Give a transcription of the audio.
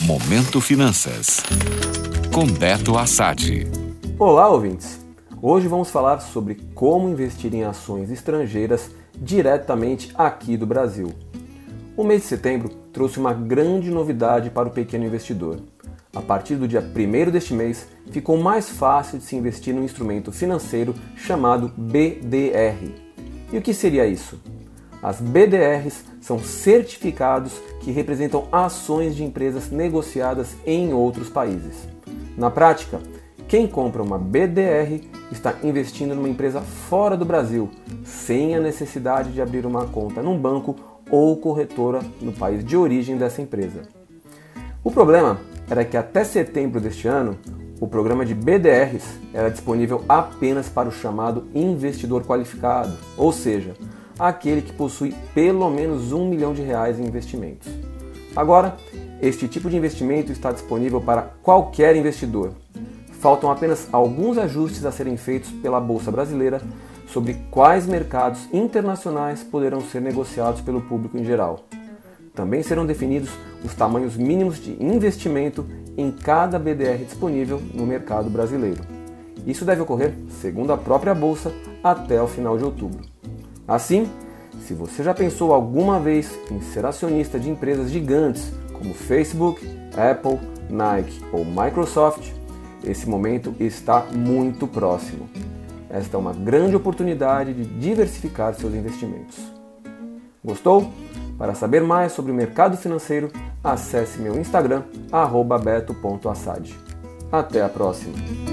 Momento Finanças. Com Beto Assad. Olá, ouvintes. Hoje vamos falar sobre como investir em ações estrangeiras diretamente aqui do Brasil. O mês de setembro trouxe uma grande novidade para o pequeno investidor. A partir do dia 1 deste mês, ficou mais fácil de se investir num instrumento financeiro chamado BDR. E o que seria isso? As BDRs são certificados que representam ações de empresas negociadas em outros países. Na prática, quem compra uma BDR está investindo numa empresa fora do Brasil, sem a necessidade de abrir uma conta num banco ou corretora no país de origem dessa empresa. O problema era que até setembro deste ano, o programa de BDRs era disponível apenas para o chamado investidor qualificado, ou seja, aquele que possui pelo menos um milhão de reais em investimentos. Agora, este tipo de investimento está disponível para qualquer investidor. Faltam apenas alguns ajustes a serem feitos pela Bolsa Brasileira sobre quais mercados internacionais poderão ser negociados pelo público em geral. Também serão definidos os tamanhos mínimos de investimento em cada BDR disponível no mercado brasileiro. Isso deve ocorrer, segundo a própria Bolsa, até o final de outubro. Assim, se você já pensou alguma vez em ser acionista de empresas gigantes como Facebook, Apple, Nike ou Microsoft, esse momento está muito próximo. Esta é uma grande oportunidade de diversificar seus investimentos. Gostou? Para saber mais sobre o mercado financeiro, acesse meu Instagram, beto.assad. Até a próxima!